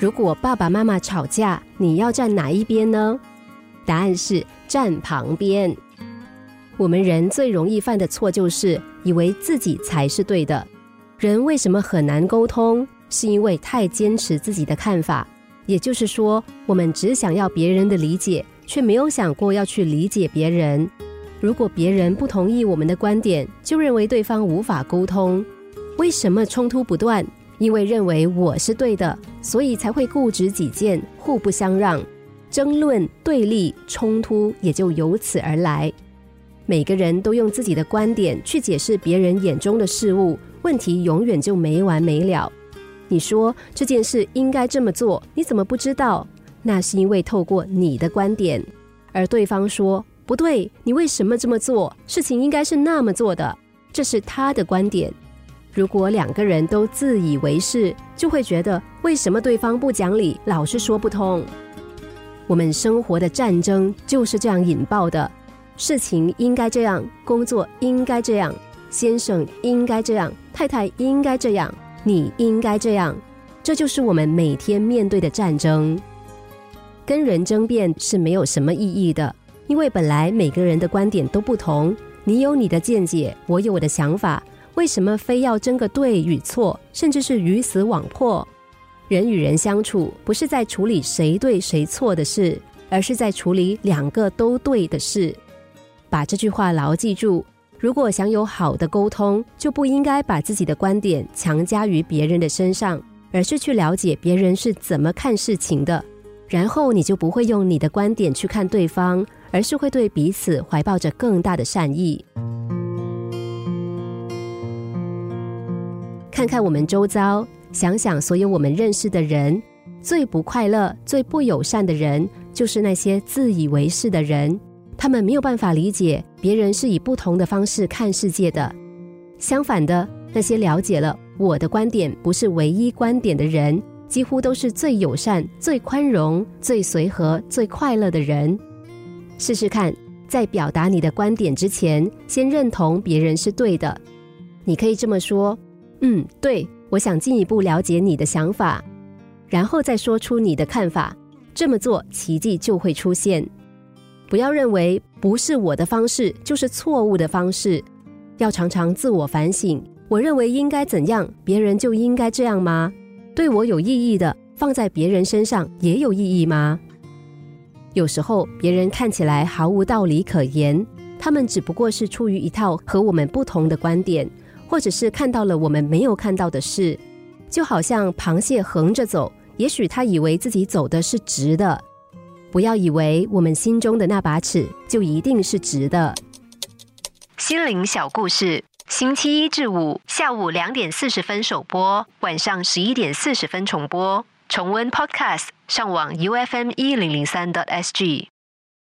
如果爸爸妈妈吵架，你要站哪一边呢？答案是站旁边。我们人最容易犯的错就是以为自己才是对的。人为什么很难沟通？是因为太坚持自己的看法。也就是说，我们只想要别人的理解，却没有想过要去理解别人。如果别人不同意我们的观点，就认为对方无法沟通。为什么冲突不断？因为认为我是对的，所以才会固执己见，互不相让，争论、对立、冲突也就由此而来。每个人都用自己的观点去解释别人眼中的事物，问题永远就没完没了。你说这件事应该这么做，你怎么不知道？那是因为透过你的观点，而对方说不对，你为什么这么做？事情应该是那么做的，这是他的观点。如果两个人都自以为是，就会觉得为什么对方不讲理，老是说不通。我们生活的战争就是这样引爆的。事情应该这样，工作应该这样，先生应该这样，太太应该这样，你应该这样，这就是我们每天面对的战争。跟人争辩是没有什么意义的，因为本来每个人的观点都不同，你有你的见解，我有我的想法，为什么非要争个对与错，甚至是鱼死网破？人与人相处，不是在处理谁对谁错的事，而是在处理两个都对的事。把这句话牢记住：如果想有好的沟通，就不应该把自己的观点强加于别人的身上，而是去了解别人是怎么看事情的。然后你就不会用你的观点去看对方，而是会对彼此怀抱着更大的善意。看看我们周遭，想想所有我们认识的人，最不快乐、最不友善的人，就是那些自以为是的人。他们没有办法理解别人是以不同的方式看世界的。相反的，那些了解了我的观点不是唯一观点的人，几乎都是最友善、最宽容、最随和、最快乐的人。试试看，在表达你的观点之前，先认同别人是对的。你可以这么说：“嗯，对，我想进一步了解你的想法。”然后再说出你的看法。这么做，奇迹就会出现。不要认为不是我的方式就是错误的方式，要常常自我反省。我认为应该怎样，别人就应该这样吗？对我有意义的，放在别人身上也有意义吗？有时候别人看起来毫无道理可言，他们只不过是出于一套和我们不同的观点，或者是看到了我们没有看到的事。就好像螃蟹横着走，也许他以为自己走的是直的。不要以为我们心中的那把尺就一定是直的。心灵小故事，星期一至五下午两点四十分首播，晚上十一点四十分重播。重温 Podcast，上网 U F M 一零零三 t S G。